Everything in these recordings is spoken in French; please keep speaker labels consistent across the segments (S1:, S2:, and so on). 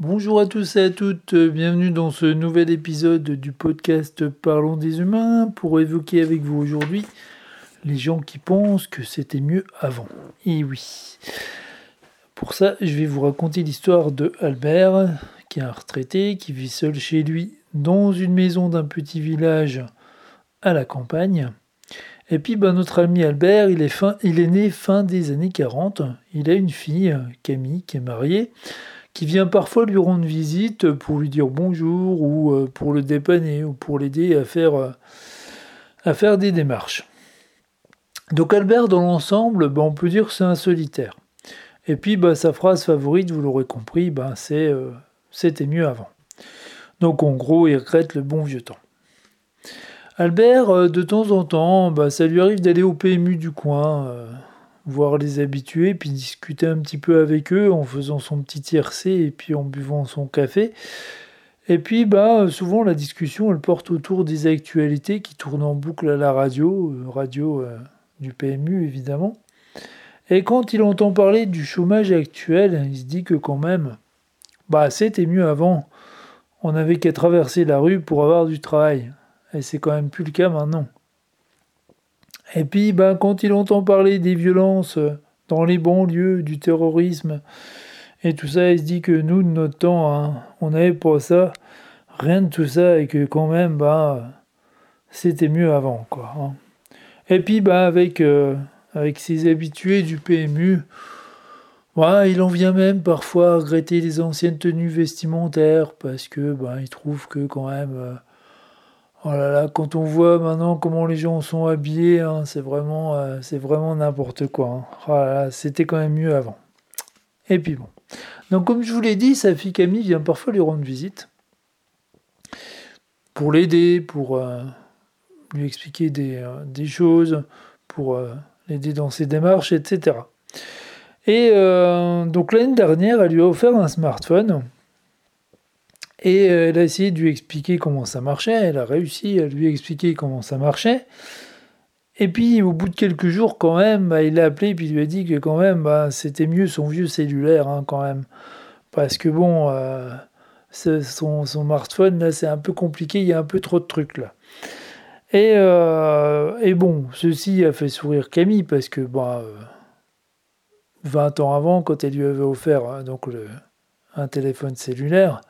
S1: Bonjour à tous et à toutes, bienvenue dans ce nouvel épisode du podcast Parlons des humains pour évoquer avec vous aujourd'hui les gens qui pensent que c'était mieux avant. Et oui. Pour ça, je vais vous raconter l'histoire de Albert, qui est un retraité, qui vit seul chez lui dans une maison d'un petit village à la campagne. Et puis ben, notre ami Albert, il est, fin, il est né fin des années 40. Il a une fille, Camille, qui est mariée, qui vient parfois lui rendre visite pour lui dire bonjour ou euh, pour le dépanner ou pour l'aider à faire, euh, à faire des démarches. Donc Albert, dans l'ensemble, ben, on peut dire que c'est un solitaire. Et puis ben, sa phrase favorite, vous l'aurez compris, ben, c'est euh, c'était mieux avant. Donc en gros, il regrette le bon vieux temps. Albert, de temps en temps, ben, ça lui arrive d'aller au PMU du coin voir les habitués, puis discuter un petit peu avec eux en faisant son petit tiercé et puis en buvant son café. Et puis, bah, souvent, la discussion, elle porte autour des actualités qui tournent en boucle à la radio, euh, radio euh, du PMU, évidemment. Et quand il entend parler du chômage actuel, il se dit que quand même, bah, c'était mieux avant. On n'avait qu'à traverser la rue pour avoir du travail. Et c'est quand même plus le cas maintenant. Et puis, ben, quand il entend parler des violences dans les banlieues, du terrorisme et tout ça, il se dit que nous, de notre temps, hein, on n'avait pas ça, rien de tout ça, et que quand même, ben, c'était mieux avant. Quoi, hein. Et puis, ben, avec, euh, avec ses habitués du PMU, il en vient même parfois regretter les anciennes tenues vestimentaires parce que ben, il trouve que quand même euh, Oh là là, quand on voit maintenant comment les gens sont habillés, hein, c'est vraiment, euh, c'est vraiment n'importe quoi. Hein. Oh c'était quand même mieux avant. Et puis bon. Donc comme je vous l'ai dit, sa fille Camille vient parfois lui rendre visite pour l'aider, pour euh, lui expliquer des, euh, des choses, pour l'aider dans ses démarches, etc. Et donc l'année dernière, elle lui a offert un smartphone et euh, elle a essayé de lui expliquer comment ça marchait, elle a réussi à lui expliquer comment ça marchait. Et puis au bout de quelques jours quand même, bah, il l'a appelé et puis lui a dit que quand même bah, c'était mieux son vieux cellulaire hein, quand même. Parce que bon, euh, son, smartphone là c'est un peu compliqué, il y a un peu trop de trucs là. Et, euh, bon, ceci a fait sourire Camille parce que bah, 20 ans avant, quand elle lui avait offert hein, donc un téléphone cellulaire,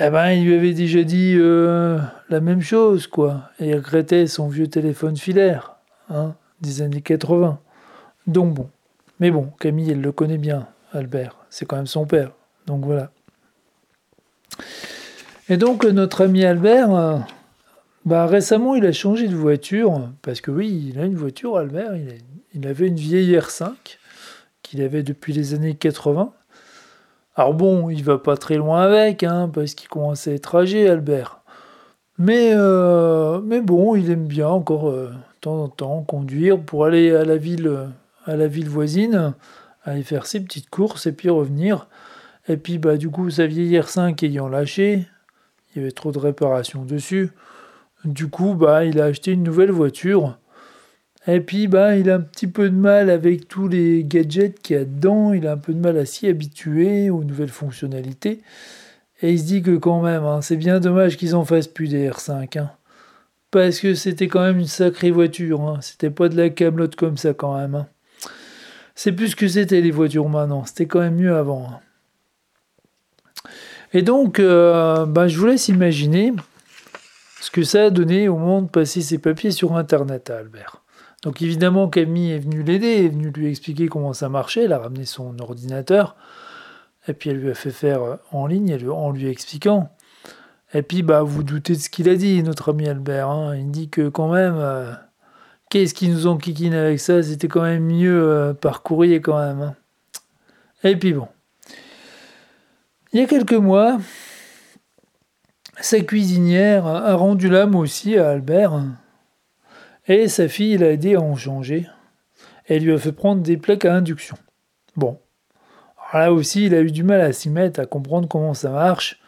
S1: eh ben, il lui avait déjà dit euh, la même chose, quoi. Et il regrettait son vieux téléphone filaire, hein, des années 80. Donc bon. Mais bon, Camille, elle le connaît bien, Albert. C'est quand même son père. Donc voilà. Et donc, notre ami Albert, euh, bah, récemment, il a changé de voiture. Parce que oui, il a une voiture, Albert. Il, il avait une vieille R5 qu'il avait depuis les années 80. Alors bon, il va pas très loin avec, hein, parce qu'il commence à être âgé, Albert. Mais, euh, mais bon, il aime bien encore euh, de temps en temps conduire pour aller à la ville, à la ville voisine, aller faire ses petites courses et puis revenir. Et puis bah du coup, sa vieille R5 ayant lâché, il y avait trop de réparations dessus. Du coup, bah il a acheté une nouvelle voiture et puis, bah, il a un petit peu de mal avec tous les gadgets qu'il y a dedans. Il a un peu de mal à s'y habituer aux nouvelles fonctionnalités. Et il se dit que quand même, hein, c'est bien dommage qu'ils en fassent plus des R5. Hein. parce que c'était quand même une sacrée voiture. Hein. C'était pas de la camelote comme ça quand même. C'est plus que c'était les voitures maintenant. C'était quand même mieux avant. Et donc, euh, bah, je vous laisse imaginer ce que ça a donné au moment de passer ses papiers sur Internet à Albert. Donc évidemment, Camille est venue l'aider, est venue lui expliquer comment ça marchait, elle a ramené son ordinateur, et puis elle lui a fait faire euh, en ligne en lui expliquant. Et puis, bah, vous doutez de ce qu'il a dit, notre ami Albert. Hein. Il dit que quand même, euh, qu'est-ce qui nous enquiquine avec ça? C'était quand même mieux euh, par courrier quand même. Hein. Et puis bon. Il y a quelques mois, sa cuisinière a rendu l'âme aussi à Albert. Et sa fille l'a aidé à en changer. Elle lui a fait prendre des plaques à induction. Bon. là aussi, il a eu du mal à s'y mettre, à comprendre comment ça marche.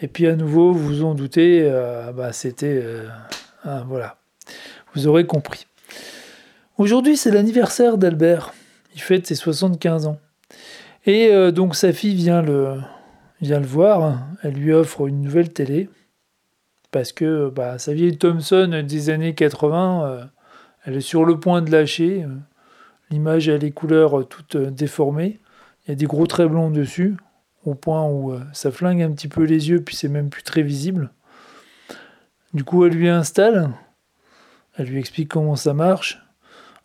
S1: Et puis à nouveau, vous vous en doutez, euh, bah, c'était... Euh, hein, voilà. Vous aurez compris. Aujourd'hui, c'est l'anniversaire d'Albert. Il fête ses 75 ans. Et euh, donc sa fille vient le, vient le voir, elle lui offre une nouvelle télé, parce que bah, sa vieille Thomson des années 80, elle est sur le point de lâcher. L'image a les couleurs toutes déformées. Il y a des gros traits blancs dessus, au point où ça flingue un petit peu les yeux, puis c'est même plus très visible. Du coup, elle lui installe, elle lui explique comment ça marche.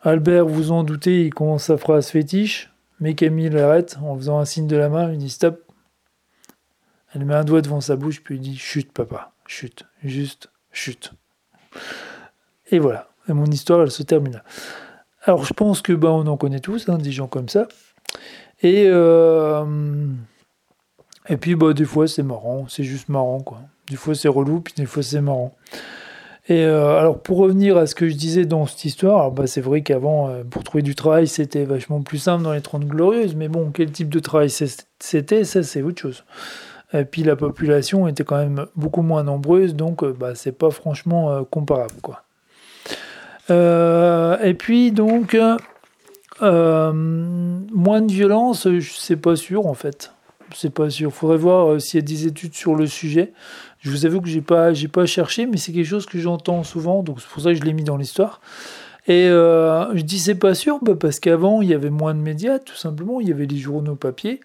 S1: Albert, vous en doutez, il commence sa phrase fétiche, mais Camille l'arrête en faisant un signe de la main, il dit stop. Elle met un doigt devant sa bouche, puis il dit chut, papa, chut, juste chut. Et voilà, et mon histoire, elle se termine là. Alors, je pense que bah, on en connaît tous, hein, des gens comme ça. Et, euh, et puis, bah, des fois, c'est marrant, c'est juste marrant, quoi. Des fois c'est relou, puis des fois c'est marrant. Et euh, alors pour revenir à ce que je disais dans cette histoire, bah, c'est vrai qu'avant, euh, pour trouver du travail, c'était vachement plus simple dans les 30 glorieuses, mais bon, quel type de travail c'était, ça c'est autre chose. Et puis la population était quand même beaucoup moins nombreuse, donc euh, bah, c'est pas franchement comparable. quoi. et puis donc, moins de violence, c'est pas sûr en fait. C'est pas sûr. Faudrait voir s'il y a des études sur le sujet. Je vous avoue que j'ai pas, j'ai pas cherché, mais c'est quelque chose que j'entends souvent, donc c'est pour ça que je l'ai mis dans l'histoire. Et euh, je dis c'est pas sûr, bah, parce qu'avant il y avait moins de médias, tout simplement. Il y avait les journaux papier,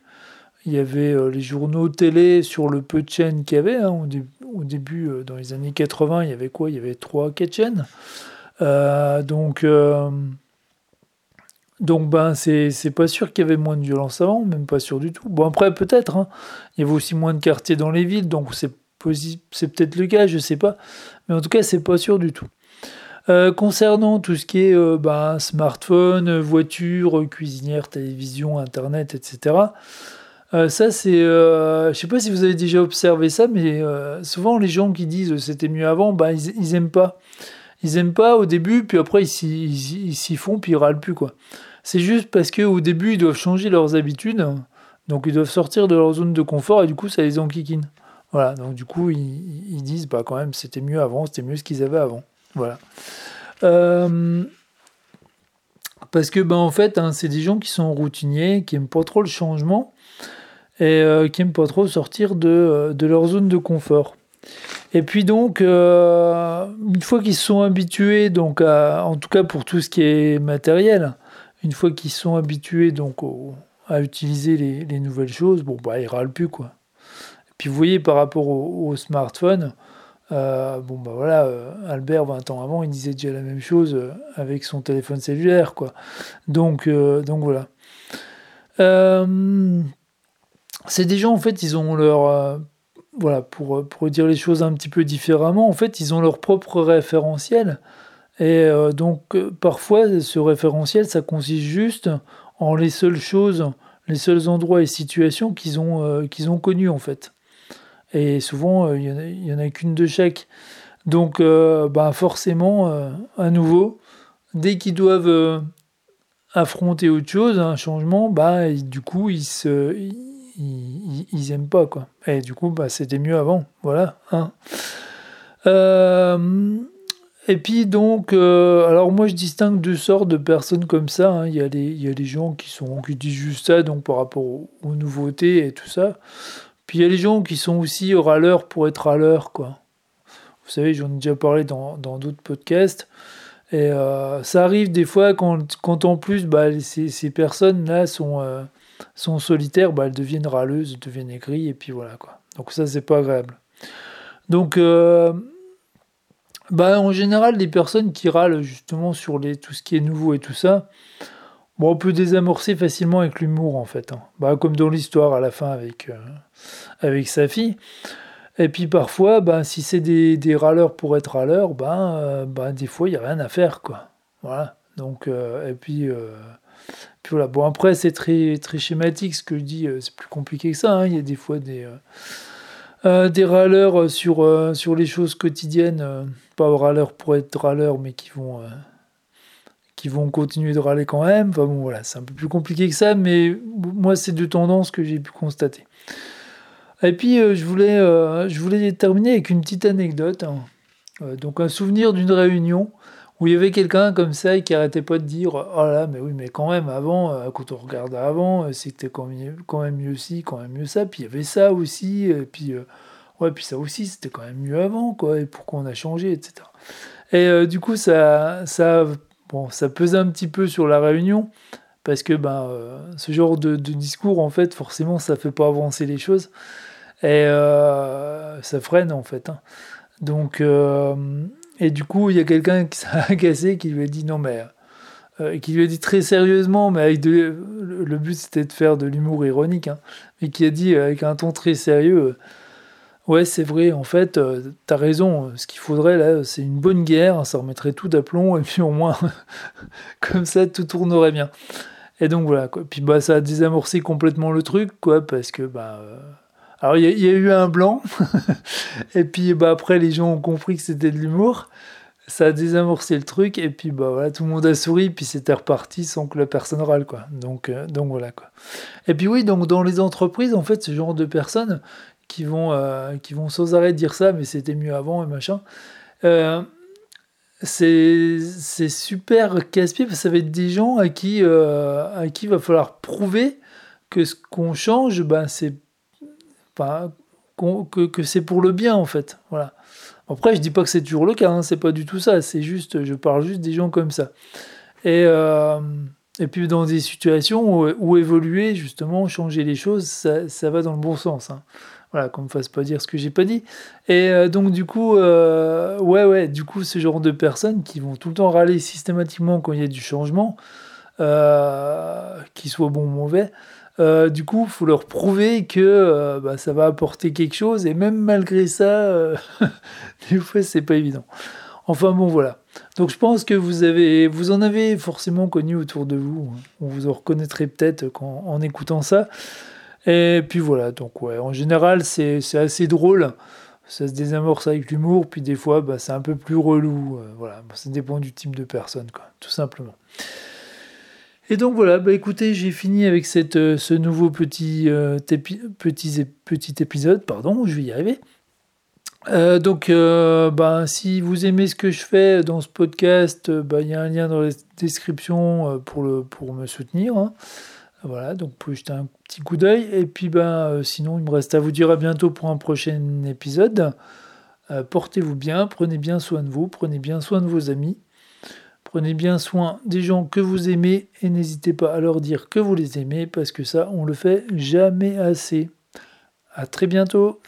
S1: il y avait euh, les journaux télé sur le peu de chaînes qu'il y avait. Hein. Au, début, euh, dans les années 80, il y avait quoi? Il y avait 3 4 chaînes. donc, donc ben c'est, pas sûr qu'il y avait moins de violence avant, même pas sûr du tout. Bon après peut-être, hein. il y avait aussi moins de quartiers dans les villes, donc c'est peut-être le cas, je sais pas. Mais en tout cas, c'est pas sûr du tout. Euh, concernant tout ce qui est euh, bah, smartphone, voiture, cuisinière, télévision, internet, etc. Euh, ça, c'est. je sais pas si vous avez déjà observé ça, mais souvent les gens qui disent c'était mieux avant, bah, ils, ils aiment pas. Ils aiment pas au début, puis après ils s'y font, puis ils râlent plus, quoi. C'est juste parce qu'au début, ils doivent changer leurs habitudes, donc ils doivent sortir de leur zone de confort, et du coup, ça les enquiquine. Voilà, donc du coup, ils, disent, bah quand même, c'était mieux avant, c'était mieux ce qu'ils avaient avant. Voilà. Euh, parce que, bah, en fait, hein, c'est des gens qui sont routiniers, qui n'aiment pas trop le changement et euh, qui n'aiment pas trop sortir de, euh, de, leur zone de confort. Et puis donc, une fois qu'ils sont habitués, donc en tout cas pour tout ce qui est matériel, une fois qu'ils sont habitués donc à utiliser les, les, nouvelles choses, bon bah ils râlent plus quoi. Puis vous voyez par rapport au, smartphone, euh, bon bah voilà, euh, Albert 20 ans avant, il disait déjà la même chose euh, avec son téléphone cellulaire, quoi. Donc, donc voilà. C'est des gens en fait, ils ont leur voilà, pour, pour dire les choses un petit peu différemment, en fait, ils ont leur propre référentiel. Et donc, parfois, ce référentiel, ça consiste juste en les seules choses, les seuls endroits et situations qu'ils ont, qu'ils ont connus, en fait. Et souvent, euh, il n'y en, a, qu'une de chaque. Donc, euh, bah forcément, euh, à nouveau, dès qu'ils doivent affronter autre chose, un changement, bah, du coup, ils se, ils, aiment pas quoi. Et du coup, bah, c'était mieux avant, voilà. Hein. et puis donc, alors moi je distingue deux sortes de personnes comme ça. Hein. Il, y a les, il y a les gens qui sont qui disent juste ça, donc par rapport aux nouveautés et tout ça. Puis il y a les gens qui sont aussi râleurs pour être râleurs, quoi. Vous savez, j'en ai déjà parlé dans d'autres podcasts. Et euh, ça arrive des fois quand, quand en plus bah, ces, ces personnes-là sont, euh, sont solitaires, bah, elles deviennent râleuses, elles deviennent aigries, et puis voilà quoi. Donc ça, c'est pas agréable. Donc, euh, bah, en général, les personnes qui râlent justement sur les, tout ce qui est nouveau et tout ça, bon, on peut désamorcer facilement avec l'humour en fait. Hein. Bah, comme dans l'histoire à la fin avec, avec sa fille. Et puis parfois, ben, si c'est des, des, râleurs pour être râleurs, ben, euh, ben, des fois, il n'y a rien à faire. Quoi. Voilà. Donc, euh, et puis, euh, puis voilà. Bon, après, c'est très, très schématique ce que je dis, c'est plus compliqué que ça. Hein. Il y a des fois des, des râleurs sur, sur les choses quotidiennes, pas râleurs pour être râleurs, mais qui vont, qui vont continuer de râler quand même. Enfin bon, voilà, c'est un peu plus compliqué que ça, mais moi, c'est deux tendances que j'ai pu constater. Et puis, euh, je, voulais, euh, je voulais terminer avec une petite anecdote. Hein. Euh, donc, un souvenir d'une réunion où il y avait quelqu'un comme ça qui arrêtait pas de dire oh là mais oui mais quand même avant euh, quand on regardait avant euh, c'était quand même quand même mieux ci quand même mieux ça puis il y avait ça aussi et puis euh, ouais puis ça aussi c'était quand même mieux avant quoi et pourquoi on a changé etc et du coup ça ça bon ça pesait un petit peu sur la réunion parce que ben ce genre de, discours en fait forcément ça fait pas avancer les choses et ça freine en fait hein. donc et du coup, il y a quelqu'un qui s'est agacé, qui lui a dit non, mais. Euh, qui lui a dit très sérieusement, mais avec de, le but c'était de faire de l'humour ironique, hein, mais qui a dit avec un ton très sérieux euh, Ouais, c'est vrai, en fait, euh, t'as raison, ce qu'il faudrait là, c'est une bonne guerre, ça remettrait tout d'aplomb, et puis au moins, comme ça, tout tournerait bien. Et donc voilà, quoi. Puis bah, ça a désamorcé complètement le truc, quoi, parce que bah. Alors il y, a eu un blanc, et puis bah, après les gens ont compris que c'était de l'humour, ça a désamorcé le truc, et puis bah voilà, tout le monde a souri, puis c'était reparti sans que la personne râle, quoi. Donc, euh, donc voilà, quoi. Et puis oui, donc dans les entreprises, en fait, ce genre de personnes qui vont, euh, qui vont sans arrêt dire ça, mais c'était mieux avant, machin, euh, c'est super casse-pied, parce que ça va être des gens à qui, à qui il va falloir prouver que ce qu'on change, ben, c'est que, c'est pour le bien en fait. Voilà. Après, je dis pas que c'est toujours le cas, hein, c'est pas du tout ça. C'est juste, je parle juste des gens comme ça. Et, euh, et puis dans des situations où, évoluer, justement, changer les choses, ça, ça, va dans le bon sens. Hein. Voilà, qu'on me fasse pas dire ce que j'ai pas dit. Et euh, donc du coup, euh, ouais, ouais, du coup, ce genre de personnes qui vont tout le temps râler systématiquement quand il y a du changement, qu'il soit bon ou mauvais, euh, du coup, faut leur prouver que euh, bah, ça va apporter quelque chose, et même malgré ça, euh, des fois, c'est pas évident. Enfin bon, voilà. Donc je pense que vous, avez, vous en avez forcément connu autour de vous. Hein. On vous en reconnaîtrait peut-être en écoutant ça. Et puis voilà, donc ouais, en général, c'est assez drôle. Ça se désamorce avec l'humour, puis des fois, bah, c'est un peu plus relou. voilà, ça dépend du type de personne, quoi, tout simplement. Et donc voilà, bah écoutez, j'ai fini avec euh, ce nouveau petit, euh, petit, épisode, pardon, je vais y arriver. Euh, donc, bah, si vous aimez ce que je fais dans ce podcast, bah, il y a un lien dans la description pour, me soutenir. Hein. Voilà, donc vous pouvez jeter un petit coup d'œil. Et puis, bah, sinon, il me reste à vous dire à bientôt pour un prochain épisode. Portez-vous bien, prenez bien soin de vous, prenez bien soin de vos amis. Prenez bien soin des gens que vous aimez et n'hésitez pas à leur dire que vous les aimez parce que ça, on le fait jamais assez. À très bientôt.